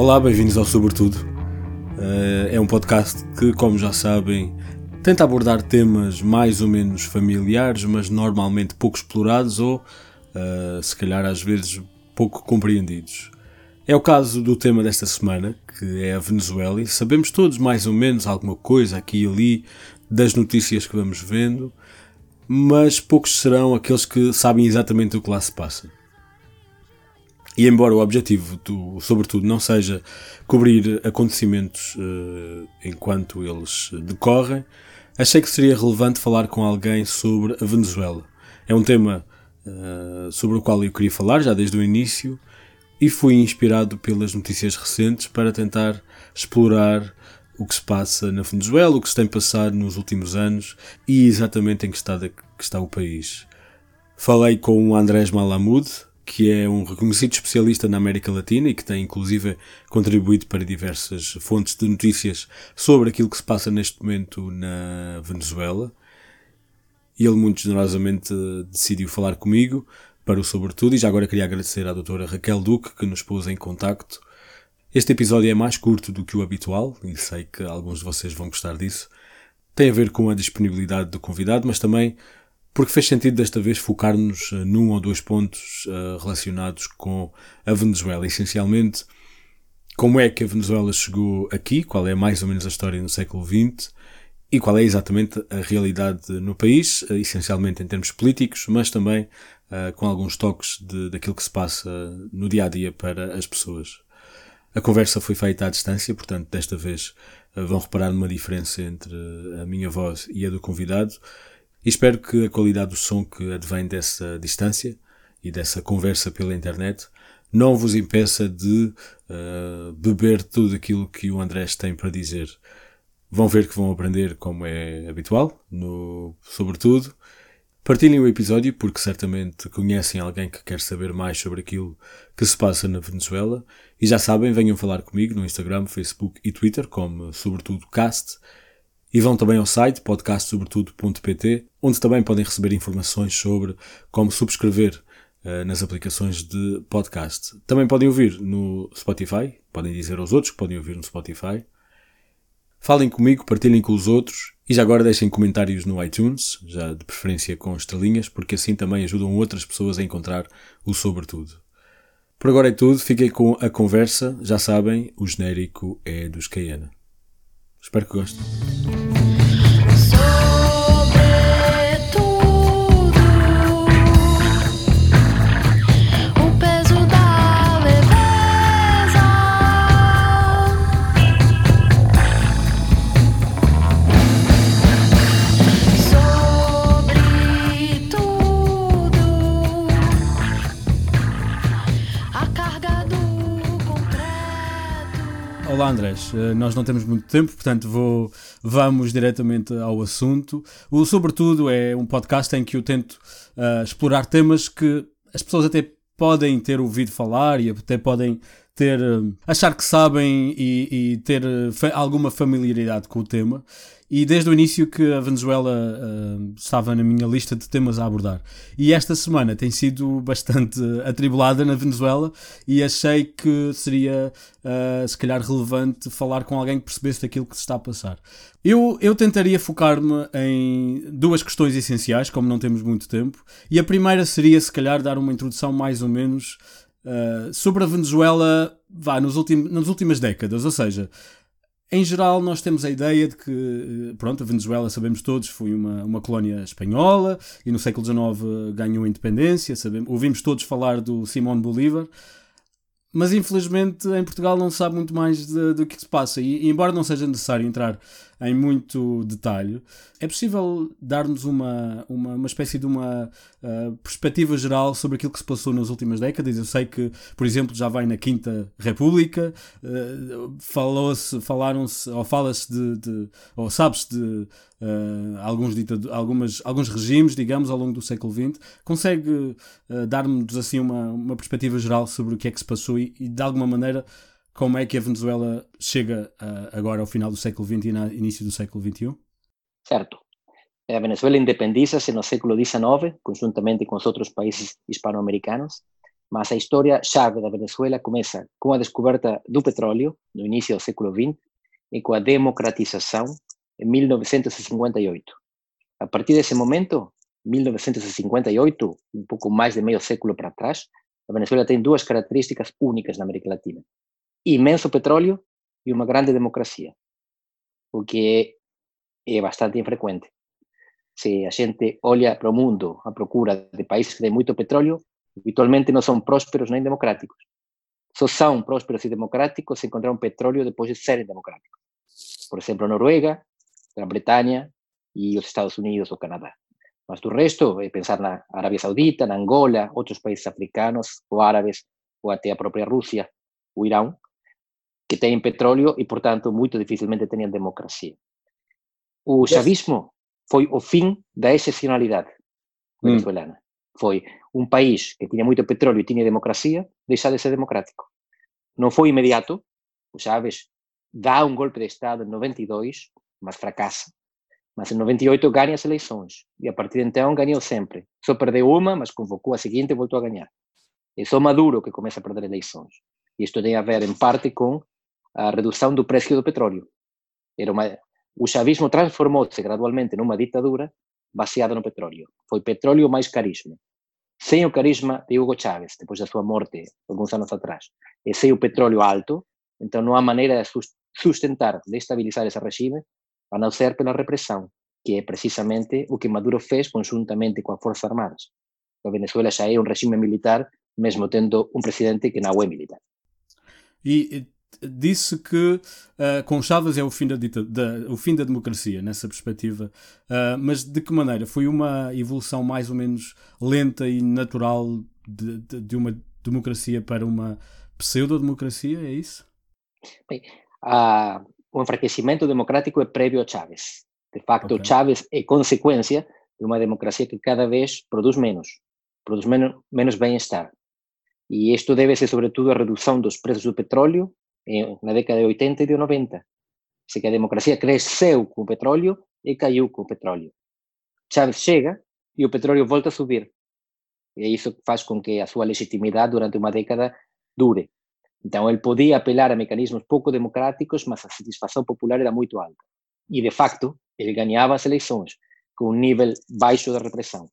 Olá, bem-vindos ao Sobretudo. Uh, é um podcast que, como já sabem, tenta abordar temas mais ou menos familiares, mas normalmente pouco explorados ou, uh, se calhar, às vezes pouco compreendidos. É o caso do tema desta semana, que é a Venezuela, e sabemos todos mais ou menos alguma coisa aqui e ali das notícias que vamos vendo, mas poucos serão aqueles que sabem exatamente o que lá se passa. E embora o objetivo, do, sobretudo, não seja cobrir acontecimentos uh, enquanto eles decorrem, achei que seria relevante falar com alguém sobre a Venezuela. É um tema uh, sobre o qual eu queria falar já desde o início e fui inspirado pelas notícias recentes para tentar explorar o que se passa na Venezuela, o que se tem passado nos últimos anos e exatamente em que estado que está o país. Falei com o Andrés Malamud, que é um reconhecido especialista na América Latina e que tem inclusive contribuído para diversas fontes de notícias sobre aquilo que se passa neste momento na Venezuela. E ele muito generosamente decidiu falar comigo para o Sobretudo, e já agora queria agradecer à doutora Raquel Duque que nos pôs em contacto. Este episódio é mais curto do que o habitual, e sei que alguns de vocês vão gostar disso. Tem a ver com a disponibilidade do convidado, mas também porque fez sentido desta vez focar-nos eh, num ou dois pontos uh, relacionados com a Venezuela. Essencialmente, como é que a Venezuela chegou aqui, qual é mais ou menos a história no século XX e qual é exatamente a realidade no país, uh, essencialmente em termos políticos, mas também uh, com alguns toques de, daquilo que se passa no dia a dia para as pessoas. A conversa foi feita à distância, portanto, desta vez vão reparar numa diferença entre a minha voz e a do convidado. E espero que a qualidade do som que advém dessa distância e dessa conversa pela internet não vos impeça de uh, beber tudo aquilo que o Andrés tem para dizer. Vão ver que vão aprender como é habitual, no, sobretudo, Partilhem o episódio porque certamente conhecem alguém que quer saber mais sobre aquilo que se passa na Venezuela. E já sabem, venham falar comigo no Instagram, Facebook e Twitter como Sobretudo Cast e vão também ao site podcastsobretudo.pt onde também podem receber informações sobre como subscrever uh, nas aplicações de podcast. Também podem ouvir no Spotify, podem dizer aos outros que podem ouvir no Spotify. Falem comigo, partilhem com os outros e já agora deixem comentários no iTunes, já de preferência com estrelinhas, porque assim também ajudam outras pessoas a encontrar o Sobretudo. Por agora é tudo, fiquem com a conversa. Já sabem, o genérico é dos Cayena. Espero que gostem. Andrés, eh, nós não temos muito tempo, portanto vou, vamos diretamente ao assunto. O Sobretudo é um podcast em que eu tento uh, explorar temas que as pessoas até podem ter ouvido falar e até podem ter uh, achar que sabem e, e ter uh, alguma familiaridade com o tema e desde o início que a Venezuela uh, estava na minha lista de temas a abordar. E esta semana tem sido bastante atribulada na Venezuela e achei que seria, uh, se calhar, relevante falar com alguém que percebesse daquilo que se está a passar. Eu, eu tentaria focar-me em duas questões essenciais, como não temos muito tempo, e a primeira seria, se calhar, dar uma introdução mais ou menos uh, sobre a Venezuela vá, nos últimos, nas últimas décadas, ou seja, em geral, nós temos a ideia de que, eh, pronto, a Venezuela, sabemos todos, foi uma, uma colónia espanhola e no século XIX ganhou a independência. Sabemos, ouvimos todos falar do Simón Bolívar, mas infelizmente em Portugal não se sabe muito mais do que se passa. E, e, embora não seja necessário entrar em muito detalhe, é possível dar-nos uma, uma, uma espécie de uma uh, perspectiva geral sobre aquilo que se passou nas últimas décadas. Eu sei que, por exemplo, já vai na Quinta República, uh, falou-se, falaram-se, ou fala-se de, de, ou sabe-se de uh, alguns, algumas, alguns regimes, digamos, ao longo do século XX. Consegue dar-nos assim uma, uma perspectiva geral sobre o que é que se passou e, e de alguma maneira como é que a Venezuela chega uh, agora ao final do século XX e início do século XXI? Certo. A Venezuela independiza-se no século XIX, conjuntamente com os outros países hispano-americanos. Mas a história chave da Venezuela começa com a descoberta do petróleo, no início do século XX, e com a democratização em 1958. A partir desse momento, 1958, um pouco mais de meio século para trás, a Venezuela tem duas características únicas na América Latina: imenso petróleo e uma grande democracia, o que é bastante infrequente. Se a gente olha para o mundo à procura de países que têm muito petróleo, habitualmente não são prósperos nem democráticos. Só são prósperos e democráticos se encontraram petróleo depois de serem democráticos. Por exemplo, Noruega, Grã-Bretanha e os Estados Unidos ou Canadá. Mas do resto, é pensar na Arábia Saudita, na Angola, outros países africanos ou árabes, ou até a própria Rússia, o Irão, que têm petróleo e, portanto, muito dificilmente têm democracia. O chavismo foi o fim da excepcionalidade venezuelana. Hum. Foi um país que tinha muito petróleo e tinha democracia, deixar de ser democrático. Não foi imediato. O Chávez dá um golpe de Estado em 92, mas fracassa. Mas em 98 ganha as eleições. E a partir de então ganhou sempre. Só perdeu uma, mas convocou a seguinte e voltou a ganhar. É só Maduro que começa a perder eleições. Isto tem a ver, em parte, com a redução do precio do petróleo. Era uma, o chavismo transformouse gradualmente numa ditadura baseada no petróleo. Foi petróleo mais carisma. Sem o carisma de Hugo Chávez, depois da sua morte, alguns anos atrás, e sem o petróleo alto, então não há maneira de sustentar, de estabilizar esse regime, a não ser pela repressão, que é precisamente o que Maduro fez conjuntamente com as Forças Armadas. A Venezuela já é um regime militar, mesmo tendo um presidente que não é militar. E disse que uh, com Chaves é o fim da, dita, da, o fim da democracia, nessa perspectiva. Uh, mas de que maneira? Foi uma evolução mais ou menos lenta e natural de, de, de uma democracia para uma pseudo-democracia? É isso? Bem, uh, o enfraquecimento democrático é prévio a Chávez. De facto, okay. Chávez é consequência de uma democracia que cada vez produz menos, produz menos, menos bem-estar. E isto deve-se, sobretudo, à redução dos preços do petróleo na década de 80 e de 90. Así que a democracia cresceu com o petróleo e caiu com o petróleo. Chávez chega e o petróleo volta a subir. E isso faz com que a sua legitimidade durante uma década dure. Então, ele podia apelar a mecanismos pouco democráticos, mas a satisfação popular era muito alta. E, de facto, ele ganhava as eleições com um nível baixo de repressão.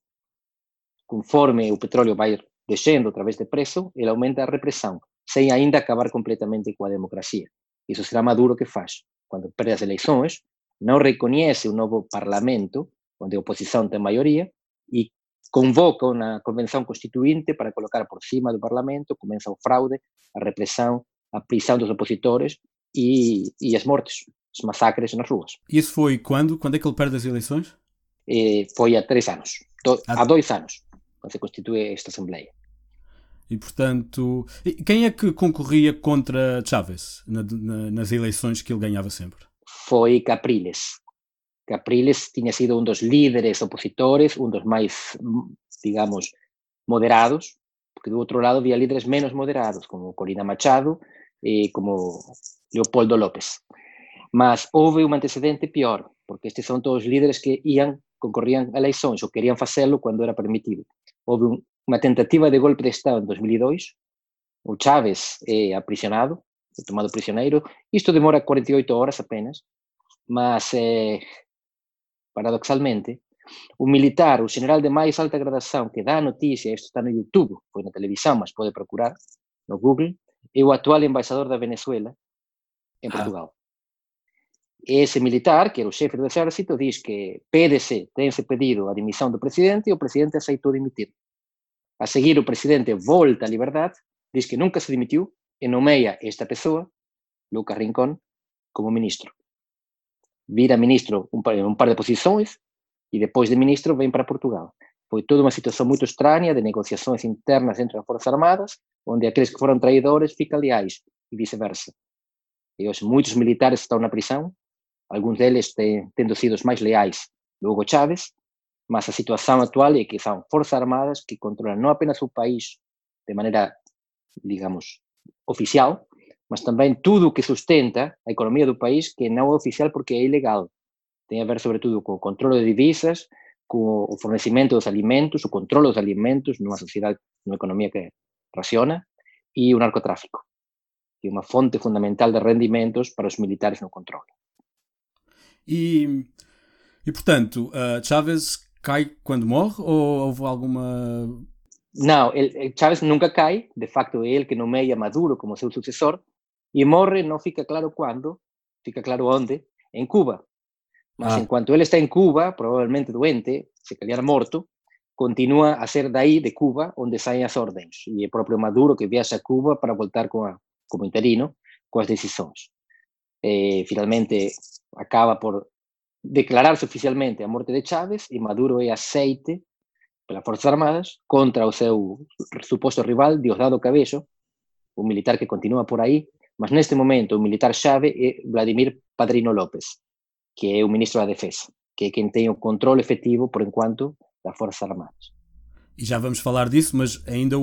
Conforme o petróleo vai descendo através de preço, ele aumenta a repressão sem ainda acabar completamente com a democracia. Isso será Maduro que faz. Quando perde as eleições, não reconhece o novo parlamento, onde a oposição tem maioria, e convoca uma convenção constituinte para colocar por cima do parlamento, começa o fraude, a repressão, a prisão dos opositores e, e as mortes, os massacres nas ruas. Isso foi quando? Quando é que ele perde as eleições? Eh, foi há três anos. Do, há dois anos, quando se constitui esta Assembleia. E, portanto, quem é que concorria contra Chávez na, na, nas eleições que ele ganhava sempre? Foi Capriles. Capriles tinha sido um dos líderes opositores, um dos mais, digamos, moderados, porque do outro lado havia líderes menos moderados, como Corina Machado e como Leopoldo López. Mas houve um antecedente pior, porque estes são todos líderes que iam, concorriam a eleições ou queriam fazê-lo quando era permitido. Houve um, uma tentativa de golpe de Estado em 2002. O Chávez é aprisionado, é tomado prisioneiro. Isto demora 48 horas apenas, mas é, paradoxalmente, o militar, o general de mais alta gradação que dá a notícia, isto está no YouTube, foi na televisão, mas pode procurar no Google, é o atual embaixador da Venezuela em Portugal. Ah. Esse militar, que era o chefe do exército, diz que pede-se, tem-se pedido a dimissão do presidente e o presidente aceitou dimitir. A seguir, o presidente volta à liberdade, diz que nunca se demitiu e nomeia esta pessoa, Lucas Rincón, como ministro. Vira ministro um par, um par de posições e depois de ministro vem para Portugal. Foi toda uma situação muito estranha de negociações internas entre as Forças Armadas, onde aqueles que foram traidores ficam leais e vice-versa. E hoje muitos militares estão na prisão, alguns deles têm, tendo sido os mais leais do Hugo Chávez, mas a situação atual é que são forças armadas que controlam não apenas o país de maneira, digamos, oficial, mas também tudo o que sustenta a economia do país, que não é oficial porque é ilegal. Tem a ver, sobretudo, com o controle de divisas, com o fornecimento dos alimentos, o controle dos alimentos numa sociedade, numa economia que, raciona, e o narcotráfico, que é uma fonte fundamental de rendimentos para os militares no controle. E, e portanto, uh, Chávez cai quando morre ou houve alguma. Não, ele, Chávez nunca cai, de facto é ele que nomeia Maduro como seu sucessor, e morre, não fica claro quando, fica claro onde, em Cuba. Mas ah. enquanto ele está em Cuba, provavelmente doente, se calhar morto, continua a ser daí, de Cuba, onde saem as ordens. E é próprio Maduro que viaja a Cuba para voltar com a, como interino com as decisões. E, finalmente, acaba por declarar-se oficialmente a morte de Chávez e Maduro é aceite pelas Forças Armadas contra o seu suposto rival, Diosdado Cabello, o militar que continua por aí, mas neste momento o militar chave é Vladimir Padrino López, que é o ministro da Defesa, que é quem tem o controle efetivo, por enquanto, das Forças Armadas. E já vamos falar disso, mas ainda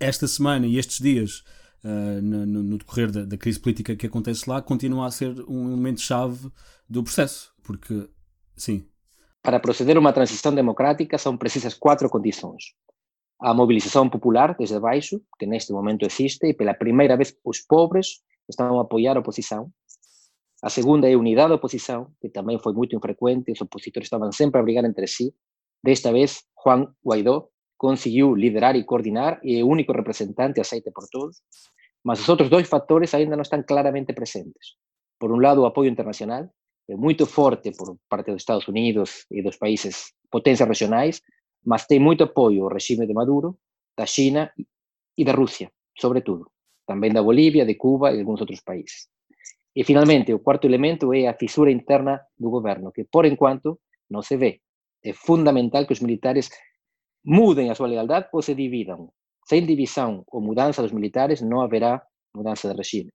esta semana e estes dias, uh, no, no, decorrer da, da, crise política que acontece lá, continua a ser um elemento-chave do processo, porque, sim. Para proceder a uma transição democrática são precisas quatro condições. A mobilização popular desde baixo, que neste momento existe, e pela primeira vez os pobres estão a apoiar a oposição. A segunda é a unidade da oposição, que também foi muito infrequente, os opositores estavam sempre a brigar entre si. Desta vez, Juan Guaidó conseguiu liderar e coordinar e é o único representante aceite por todos. Mas os outros dois fatores ainda não estão claramente presentes. Por um lado, o apoio internacional, muito forte por parte dos Estados Unidos e dos países potências regionais, mas tem muito apoio ao regime de Maduro, da China e da Rússia, sobretudo. Também da Bolívia, de Cuba e alguns outros países. E, finalmente, o quarto elemento é a fissura interna do governo, que, por enquanto, não se vê. É fundamental que os militares mudem a sua lealdade ou se dividam. Sem divisão ou mudança dos militares, não haverá mudança de regime.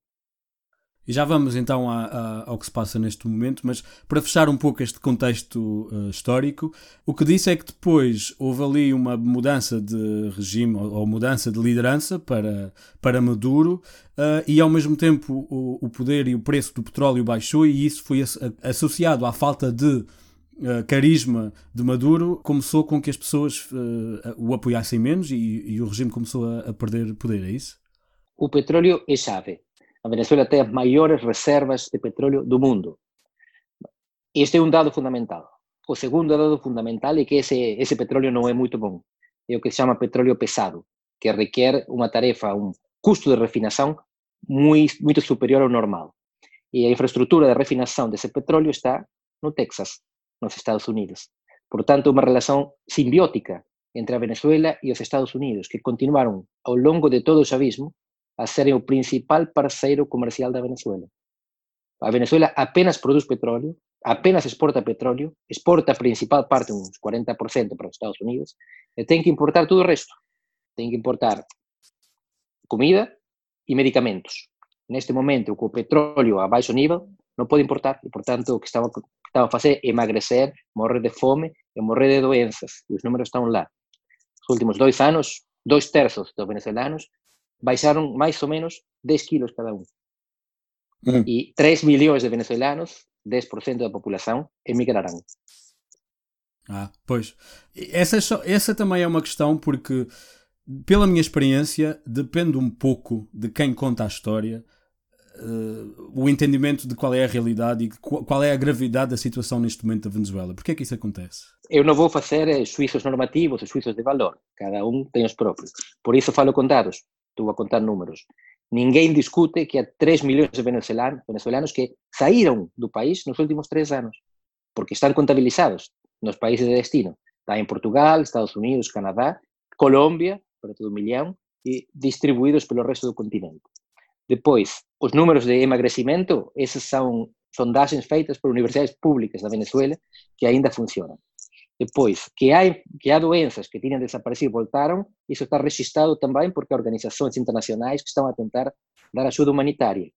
E já vamos então a, a, ao que se passa neste momento, mas para fechar um pouco este contexto uh, histórico, o que disse é que depois houve ali uma mudança de regime ou, ou mudança de liderança para, para Maduro uh, e ao mesmo tempo o, o, poder e o preço do petróleo baixou e isso foi associado à falta de Uh, carisma de Maduro começou com que as pessoas uh, o apoiassem menos e, e o regime começou a, a, perder poder, é isso? O petróleo é chave. A Venezuela tem as maiores reservas de petróleo do mundo. Este é um dado fundamental. O segundo dado fundamental é que esse, esse petróleo não é muito bom. É o que se chama petróleo pesado, que requer uma tarefa, um custo de refinação muito, muito superior ao normal. E a infraestrutura de refinação desse petróleo está no Texas, nos Estados Unidos. Portanto, uma relação simbiótica entre a Venezuela e os Estados Unidos, que continuaram ao longo de todo o chavismo a serem o principal parceiro comercial da Venezuela. A Venezuela apenas produz petróleo, apenas exporta petróleo, exporta a principal parte, uns 40% para os Estados Unidos, e tem que importar todo o resto. Tem que importar comida e medicamentos. Neste momento, com o petróleo a baixo nível, não pode importar, e, portanto, o que estava, a fazer é emagrecer, morrer de fome e morrer de doenças. E os números estão lá. Nos últimos dois anos, dois terços dos venezuelanos baixaron máis ou menos 10 kilos cada un. Mm. E 3 millóns de venezuelanos, 10% da população, emigrarão. Ah, pois. Essa, é essa também é uma questão porque, pela minha experiência, depende um pouco de quem conta a história, uh, o entendimento de qual é a realidade e qual é a gravidade da situação neste momento da Venezuela. Por que é que isso acontece? Eu não vou fazer eh, suíços normativos, suíços de valor. Cada um tem os próprios. Por isso falo com dados. Estou a contar números. Ninguém discute que há 3 milhões de venezuelanos que saíram do país nos últimos três anos, porque estão contabilizados nos países de destino. Está em Portugal, Estados Unidos, Canadá, Colômbia, para todo um milhão, e distribuídos pelo resto do continente. Depois, os números de emagrecimento, essas são sondagens feitas por universidades públicas da Venezuela que ainda funcionam. Depois, que há, que há doenças que tinham desaparecido e voltaram, isso está registrado também porque há organizações internacionais que estão a tentar dar ajuda humanitária.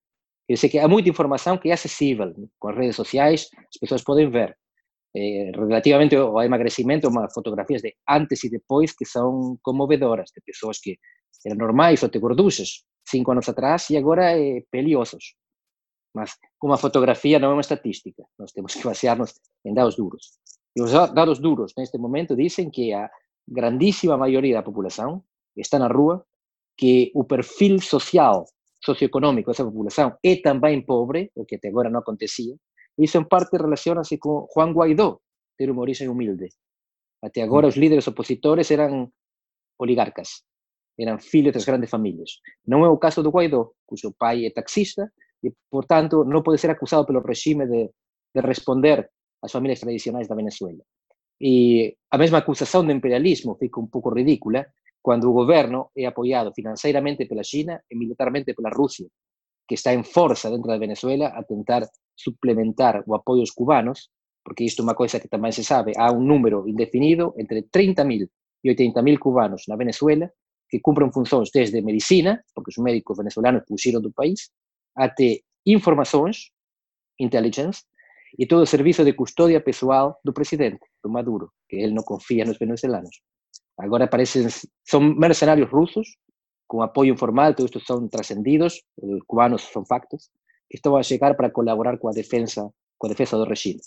Quer dizer que há muita informação que é acessível com as redes sociais, as pessoas podem ver. Eh, relativamente ao emagrecimento, uma fotografias de antes e depois que são comovedoras, de pessoas que eram normais ou te gorduchas cinco anos atrás e agora é peliosos. Mas uma fotografia não é uma estatística, nós temos que basear-nos em dados duros. E os dados duros neste momento dizem que a grandíssima maioria da população está na rua que o perfil social, socioeconômico dessa população é também pobre, o que até agora não acontecia, isso em parte relaciona-se com Juan Guaidó, ter uma origem humilde. Até agora, os líderes opositores eram oligarcas, eram filhos das grandes famílias. Não é o caso do Guaidó, cujo pai é taxista e, portanto, não pode ser acusado pelo regime de, de responder às famílias tradicionais da Venezuela. E a mesma acusação de imperialismo fica um pouco ridícula quando o governo é apoiado financeiramente pela China e militarmente pela Rússia, que está em força dentro da Venezuela a tentar suplementar o apoio aos cubanos, porque isto é uma coisa que também se sabe, há um número indefinido entre 30 mil e 80 mil cubanos na Venezuela que cumprem funções desde medicina, porque os médicos venezuelanos fugiram do país, até informações, intelligence, e todo o serviço de custódia pessoal do presidente, do Maduro, que ele não confia nos venezuelanos. Agora parecem, são mercenários russos, com apoio informal, todos estes são transcendidos, os cubanos são factos, que estão a chegar para colaborar com a defesa, com a defesa do regime.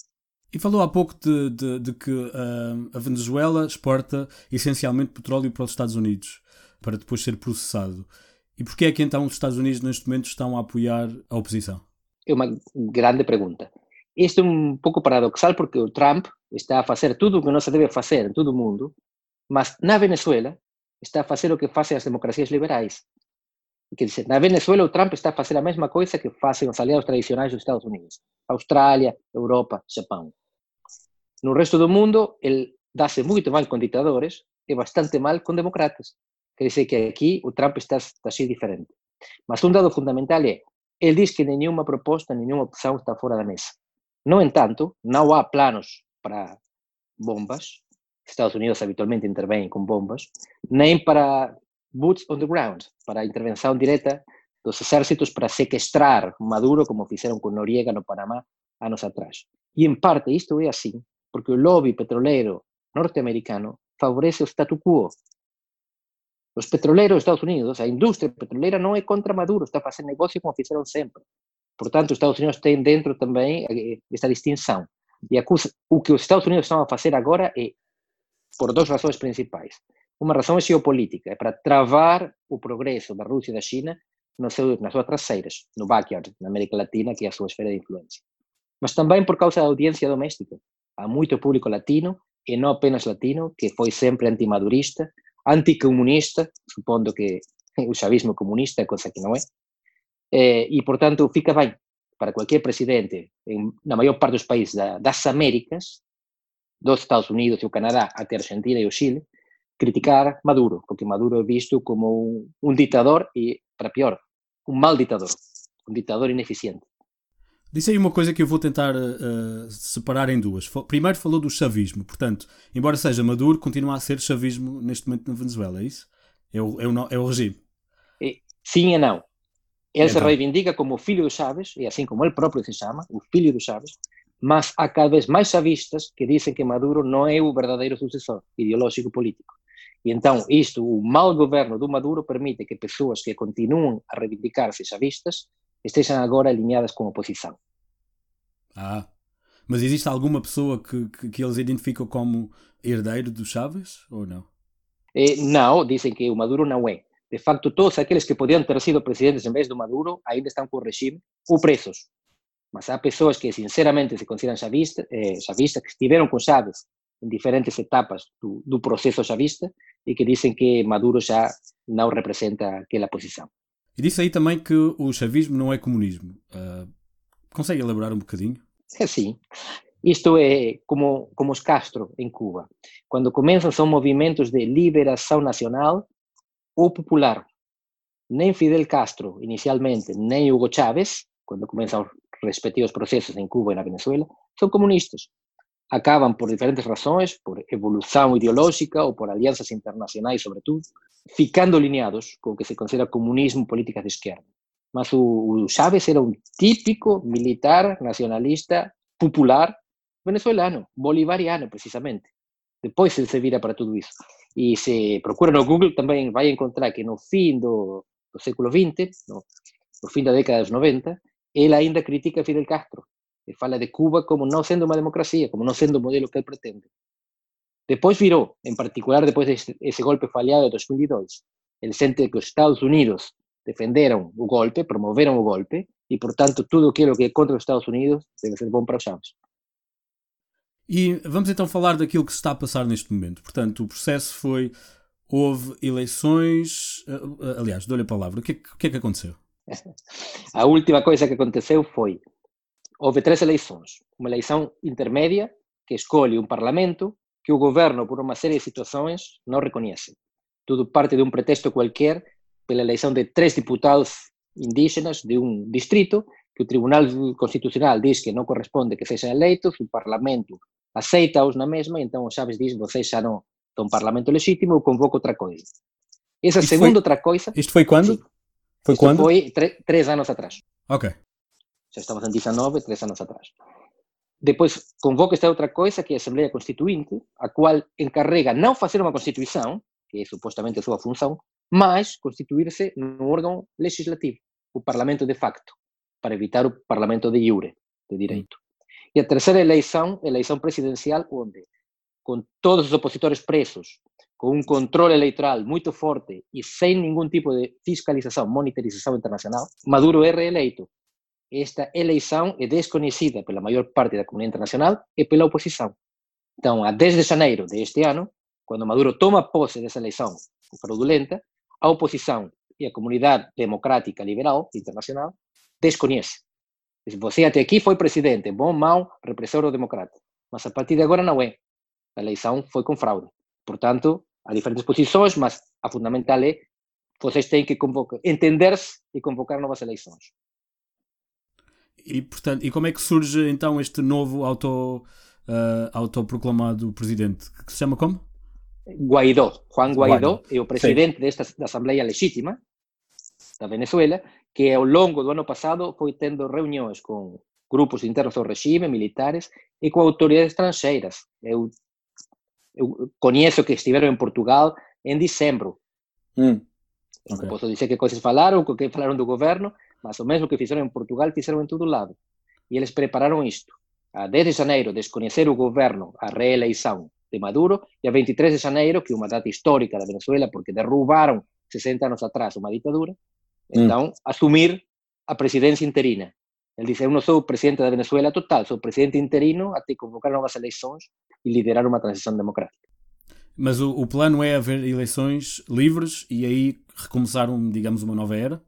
E falou há pouco de, de, de que uh, a Venezuela exporta essencialmente petróleo para os Estados Unidos, para depois ser processado. E porquê é que então os Estados Unidos neste momento estão a apoiar a oposição? É uma grande pergunta. É um pouco paradoxal porque o Trump está a fazer tudo o que não se deve fazer em todo o mundo, mas na Venezuela está a fazer o que fazem as democracias liberais. Quer dizer, na Venezuela o Trump está a fazer a mesma coisa que fazem os aliados tradicionais dos Estados Unidos. Austrália, Europa, Japão. No resto do mundo, ele dá-se muito mal com ditadores e bastante mal com democratas. Quer dizer que aqui o Trump está, está assim diferente. Mas um dado fundamental é, ele diz que nenhuma proposta, nenhuma opção está fora da mesa. No entanto, não há planos para bombas, Estados Unidos habitualmente intervém com bombas, nem para boots on the ground, para a intervenção direta dos exércitos para sequestrar Maduro, como fizeram com Noriega no Panamá anos atrás. E, em parte, isto é assim porque o lobby petroleiro norte-americano favorece o statu quo. Os petroleiros dos Estados Unidos, a indústria petroleira não é contra Maduro, está fazendo negócio como fizeram sempre. Portanto, os Estados Unidos têm dentro também eh, esta distinção. E o que os Estados Unidos estão a fazer agora é por duas razões principais. Uma razão é geopolítica, é para travar o progresso da Rússia e da China no seu, nas suas traseiras, no backyard, na América Latina, que é a sua esfera de influência. Mas também por causa da audiência doméstica. Há muito público latino, e não apenas latino, que foi sempre antimadurista, anticomunista, supondo que o chavismo comunista é coisa que não é, eh, e, portanto, fica bem para qualquer presidente, em, na maior parte dos países da, das Américas, dos Estados Unidos e o Canadá até a Argentina e o Chile, criticar Maduro, porque Maduro é visto como um, um ditador e, para pior, um mal ditador, um ditador ineficiente. Disse aí uma coisa que eu vou tentar uh, separar em duas. Primeiro falou do chavismo, portanto, embora seja Maduro, continua a ser chavismo neste momento na Venezuela, é isso? É o, é o, é o regime? Sim e não. Ele então. se reivindica como filho do Chaves, e assim como ele próprio se chama, o filho do Chaves, mas há cada vez mais chavistas que dizem que Maduro não é o verdadeiro sucessor ideológico político. E então, isto, o mau governo do Maduro, permite que pessoas que continuam a reivindicar-se chavistas estejam agora alinhadas com a oposição. Ah, mas existe alguma pessoa que, que, que eles identificam como herdeiro do Chaves ou não? Eh, não, dizem que o Maduro não é. De facto, todos aqueles que podiam ter sido presidentes em vez do Maduro ainda estão com o regime ou presos. Mas há pessoas que sinceramente se consideram chavistas, eh, chavistas que estiveram com Chaves em diferentes etapas do, do processo chavista e que dizem que Maduro já não representa aquela posição. E disse aí também que o chavismo não é comunismo. Uh, consegue elaborar um bocadinho? É sim. Isto é como, como os Castro em Cuba. Quando começam são movimentos de liberação nacional ou popular. Nem Fidel Castro, inicialmente, nem Hugo Chávez, quando começam os respectivos processos em Cuba e na Venezuela, são comunistas. Acabam por diferentes razões, por evolução ideológica ou por alianças internacionais, sobretudo, ficando alinhados com o que se considera comunismo, políticas de esquerda. Mas o, o Chávez era um típico militar nacionalista popular venezuelano, bolivariano, precisamente. Depois ele se vira para tudo isso. E se procura no Google também vai encontrar que no fim do, do século XX, no, no fim da década dos 90, ele ainda critica Fidel Castro. E fala de Cuba como não sendo uma democracia, como não sendo o modelo que ele pretende. Depois virou, em particular depois desse golpe falhado de 2002, Ele sente que os Estados Unidos defenderam o golpe, promoveram o golpe, e, portanto, tudo aquilo que é contra os Estados Unidos deve ser bom para os Chaves. E vamos então falar daquilo que se está a passar neste momento. Portanto, o processo foi. Houve eleições. Eh, aliás, dou-lhe a palavra. O que, é, o que é que aconteceu? a última coisa que aconteceu foi. Houve três eleições. Uma eleição intermédia, que escolhe um parlamento que o governo, por uma série de situações, não reconhece. Tudo parte de um pretexto qualquer pela eleição de três deputados indígenas de um distrito que o Tribunal Constitucional diz que não corresponde que sejam eleitos, o Parlamento aceita-os na mesma, então o Chaves diz, vocês já não estão Parlamento legítimo, eu convoco outra coisa. Essa isto segunda foi, outra coisa... Isto foi quando? Sim, foi quando? foi três anos atrás. Ok. Já estamos em 19, três anos atrás. Depois convoca esta outra coisa, que é a Assembleia Constituinte, a qual encarrega não fazer uma Constituição, que é supostamente a sua função, mas constituir-se no órgão legislativo, o Parlamento de facto, para evitar o Parlamento de jure, de direito. E a terceira eleição, eleição presidencial, onde, com todos os opositores presos, com um controle eleitoral muito forte e sem nenhum tipo de fiscalização, monitorização internacional, Maduro é reeleito. Esta eleição é desconhecida pela maior parte da comunidade internacional e pela oposição. Então, a 10 de janeiro deste ano, quando Maduro toma posse dessa eleição fraudulenta, a oposição e a comunidade democrática liberal internacional desconhece. Você até aqui foi presidente, bom, mau, repressor ou democrata. Mas a partir de agora não é. A eleição foi com fraude. Portanto, há diferentes posições, mas a fundamental é vocês têm que entender-se e convocar novas eleições. E, portanto, e como é que surge então este novo auto, uh, autoproclamado presidente, que se chama como? Guaidó. Juan Guaidó Guaidó. é o presidente desta da Assembleia Legítima da Venezuela, que ao longo do ano pasado foi tendo reunións con grupos internos do regime, militares, e con autoridades estranxeiras. Eu, eu coñezo que estiveron en Portugal en dicembro. Mm. Okay. Posso dizer que coisas falaron, que falaron do governo, mas o mesmo que fixeron en Portugal, fixeron en todo lado. E eles prepararon isto. A 10 de janeiro, desconhecer o governo, a reeleição de Maduro, e a 23 de janeiro, que é unha data histórica da Venezuela, porque derrubaron 60 anos atrás unha ditadura, então mm. assumir a presidência interina. Ele disse: Eu não sou o presidente da Venezuela total, sou presidente interino até convocar novas eleições e liderar uma transição democrática. Mas o, o plano é haver eleições livres e aí recomeçar, um, digamos, uma nova era?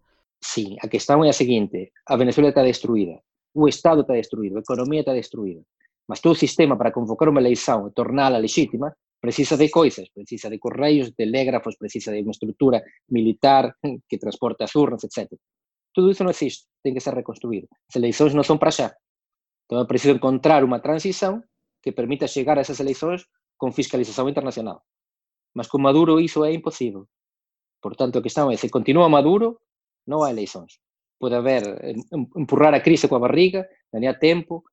Sim, a questão é a seguinte: a Venezuela está destruída, o Estado está destruído, a economia está destruída. Mas todo o sistema para convocar uma eleição e torná-la legítima precisa de coisas, precisa de correios, telégrafos, precisa de uma estrutura militar que transporte as urnas, etc. Tudo isso não existe, tem que ser reconstruído. As eleições não são para já. Então é preciso encontrar uma transição que permita chegar a essas eleições com fiscalização internacional. Mas com Maduro isso é impossível. Portanto, a questão é, se continua Maduro, não há eleições. Pode haver, empurrar a crise com a barriga, ganhar tempo,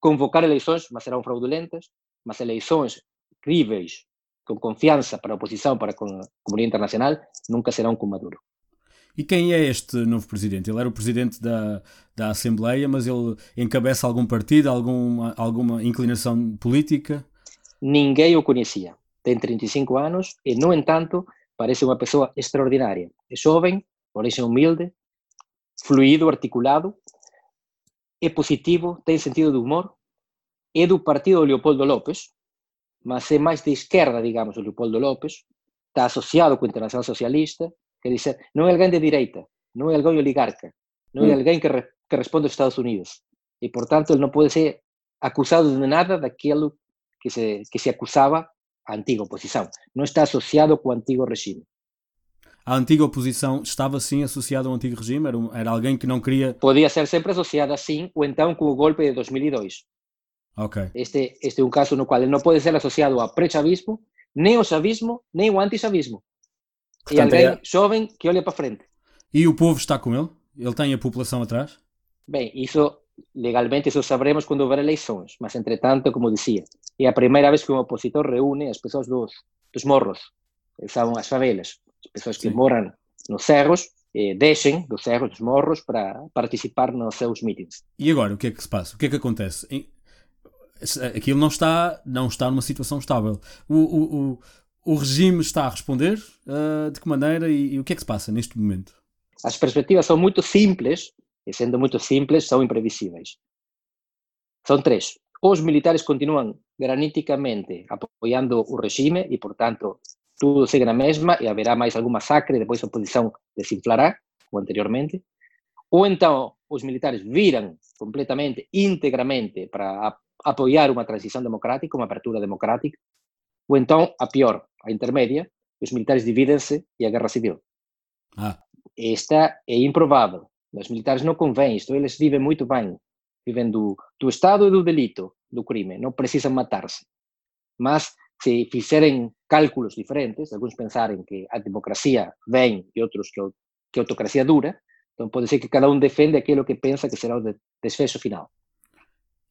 convocar eleições, mas serão fraudulentas, mas eleições críveis, com confiança para a oposição, para a comunidade internacional, nunca serão com Maduro. E quem é este novo presidente? Ele era o presidente da, da Assembleia, mas ele encabeça algum partido, alguma, alguma inclinação política? Ninguém o conhecia. Tem 35 anos e, no entanto, parece uma pessoa extraordinária. É jovem, origem humilde, fluido, articulado, é positivo, tem sentido de humor, é do partido Leopoldo López, mas é máis de esquerda, digamos, o Leopoldo López, está asociado co Internacional Socialista, que dice, non é alguén de direita, non é alguén oligarca, non é mm. alguén que, re, que responde aos Estados Unidos. E, por tanto, ele non pode ser acusado de nada daquilo que se, que se acusaba a antiga oposición. Non está asociado co antigo regime. a antiga oposição estava sim associada ao antigo regime? Era, era alguém que não queria. Podia ser sempre associada sim, ou então com o golpe de 2002. Ok. Este, este é um caso no qual ele não pode ser associado ao pré-chavismo, nem ao chavismo, nem ao anti-chavismo. É alguém é... jovem que olha para frente. E o povo está com ele? Ele tem a população atrás? Bem, isso legalmente isso saberemos quando houver eleições, mas entretanto, como dizia, é a primeira vez que um opositor reúne as pessoas dos, dos morros, são as favelas as pessoas que Sim. moram nos cerros eh, deixem dos cerros, dos morros, para participar nos seus meetings. E agora, o que é que se passa? O que é que acontece? Aquilo não está, não está numa situação estável. O, o, o, o regime está a responder? Uh, de que maneira e, e, o que é que se passa neste momento? As perspectivas são muito simples, e sendo muito simples, são imprevisíveis. São três. Os militares continuam graniticamente apoiando o regime e, portanto, tudo segue na mesma e haverá mais algum massacre, depois a oposição desinflará, como anteriormente. Ou então os militares viram completamente, integramente, para apoiar uma transição democrática, uma abertura democrática, ou então, a pior, a intermédia, os militares dividem-se e a guerra civil. Ah. Esta é improvável. Os militares não convém, isto eles vivem muito bem. Vivem do, do Estado e do delito, do crime, não precisam matar-se. Mas se fizerem cálculos diferentes, alguns pensarem que a democracia vem e outros que, que a autocracia dura, então pode ser que cada um defenda aquilo que pensa que será o desfecho final.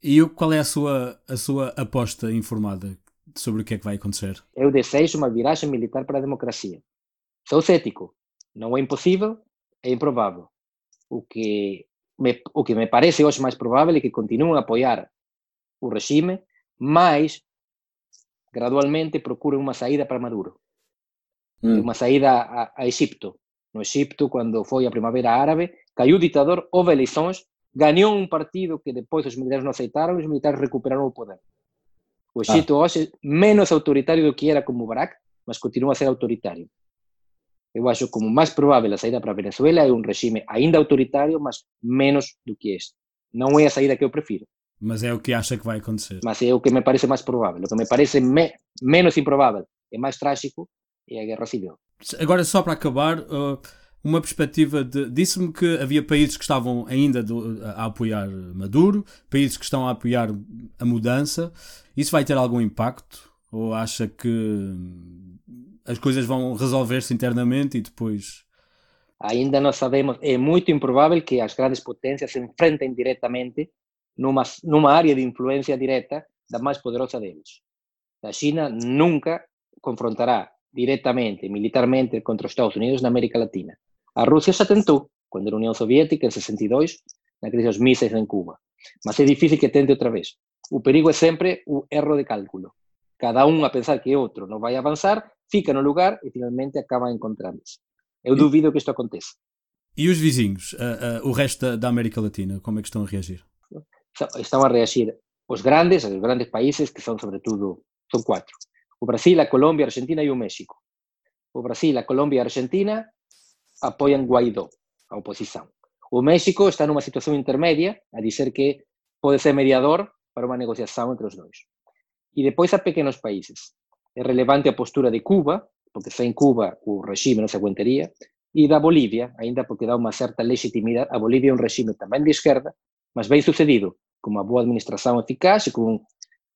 E qual é a sua, a sua aposta informada sobre o que é que vai acontecer? Eu desejo uma viragem militar para a democracia. Sou cético. Não é impossível, é improvável. O que me, o que me parece hoje mais provável é que continuem a apoiar o regime, mas gradualmente procurem uma saída para Maduro. Hum. Uma saída a, a Egipto. No Egipto, quando foi a Primavera Árabe, caiu o ditador, houve eleições, ganhou um partido que depois os militares não aceitaram e os militares recuperaram o poder. O Egito ah. hoje é menos autoritário do que era como Barack, mas continua a ser autoritário. Eu acho como mais provável a saída para a Venezuela é um regime ainda autoritário, mas menos do que este. Não é a saída que eu prefiro. Mas é o que acha que vai acontecer. Mas é o que me parece mais provável. O que me parece me menos improvável e mais trágico é a guerra civil. Agora, só para acabar, uh, uma perspectiva de. Disse-me que havia países que estavam ainda do, a apoiar Maduro, países que estão a apoiar a mudança. Isso vai ter algum impacto? Ou acha que as coisas vão resolver-se internamente e depois. Ainda não sabemos, é muito improvável que as grandes potências se enfrentem diretamente numa, numa área de influência direta da mais poderosa deles. A China nunca confrontará diretamente, militarmente, contra os Estados Unidos na América Latina. A Rússia já tentou, quando era União Soviética, em 62, na crise dos mísseis em Cuba. Mas é difícil que tente outra vez. O perigo é sempre o erro de cálculo. Cada um a pensar que outro não vai avançar, fica no lugar e finalmente acaba encontrando-se. Eu duvido que isto aconteça. E os vizinhos, uh, uh, o resto da América Latina, como é que estão a reagir? Estão a reagir os grandes, os grandes países, que são sobretudo, são quatro. O Brasil, a Colômbia, a Argentina e o México. O Brasil, a Colômbia e a Argentina apoiam Guaidó, a oposição. O México está numa situação intermédia, a dizer que pode ser mediador para uma negociação entre os dois. E depois há pequenos países. É relevante a postura de Cuba, porque sem Cuba o regime não se aguentaria, e da Bolívia, ainda porque dá uma certa legitimidade. A Bolívia é um regime também de esquerda, mas bem sucedido, com uma boa administração eficaz e com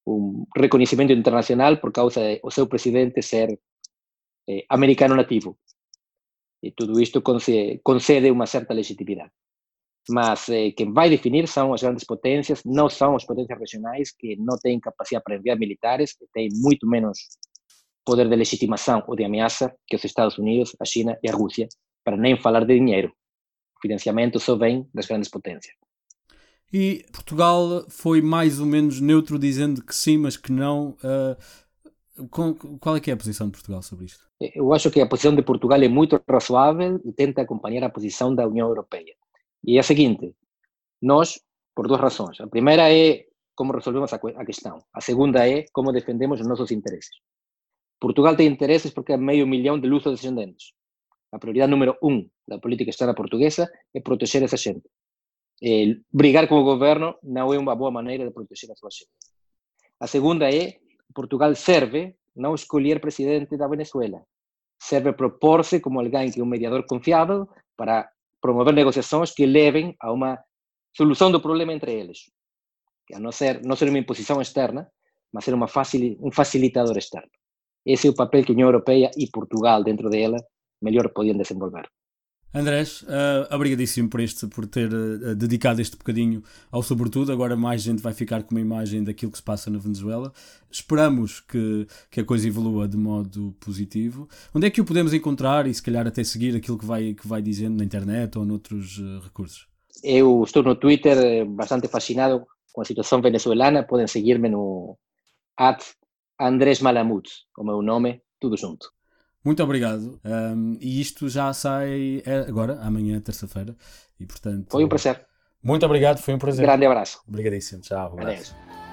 um reconhecimento internacional por causa do seu presidente ser eh, americano nativo. E tudo isto concede uma certa legitimidade. Mas eh, quem vai definir são as grandes potências, não são as potências regionais que não têm capacidade para enviar militares, que têm muito menos poder de legitimação ou de ameaça que os Estados Unidos, a China e a Rússia, para nem falar de dinheiro. O financiamento só vem das grandes potências. E Portugal foi mais ou menos neutro, dizendo que sim, mas que não. Uh, qual é que é a posição de Portugal sobre isto? Eu acho que a posição de Portugal é muito razoável e tenta acompanhar a posição da União Europeia. E é a seguinte: nós, por duas razões. A primeira é como resolvemos a, questão. A segunda é como defendemos os nossos interesses. Portugal tem interesses porque há meio milhão de lusos descendentes. A prioridade número um da política externa portuguesa é proteger essa gente. Eh, brigar com o governo não é uma boa maneira de proteger a sua gente. A segunda é Portugal serve não escolher presidente da Venezuela, serve propor-se como alguém que é um mediador confiável para promover negociações que levem a uma solução do problema entre eles, a não ser não ser uma imposição externa, mas ser uma um facilitador externo. Esse é o papel que a União Europeia e Portugal dentro dela melhor podiam desenvolver. Andrés, uh, obrigadíssimo por, este, por ter uh, dedicado este bocadinho ao Sobretudo. Agora mais gente vai ficar com uma imagem daquilo que se passa na Venezuela. Esperamos que, que a coisa evolua de modo positivo. Onde é que o podemos encontrar e se calhar até seguir aquilo que vai, que vai dizendo na internet ou noutros uh, recursos? Eu estou no Twitter bastante fascinado com a situação venezuelana. Podem seguir-me no at Andrés Malamud, o meu nome, tudo junto. Muito obrigado. Um, e isto já sai é agora, amanhã, terça-feira. E portanto. Foi um prazer. Muito obrigado, foi um prazer. Grande abraço. Obrigadíssimo. Tchau. Um abraço. Adeus.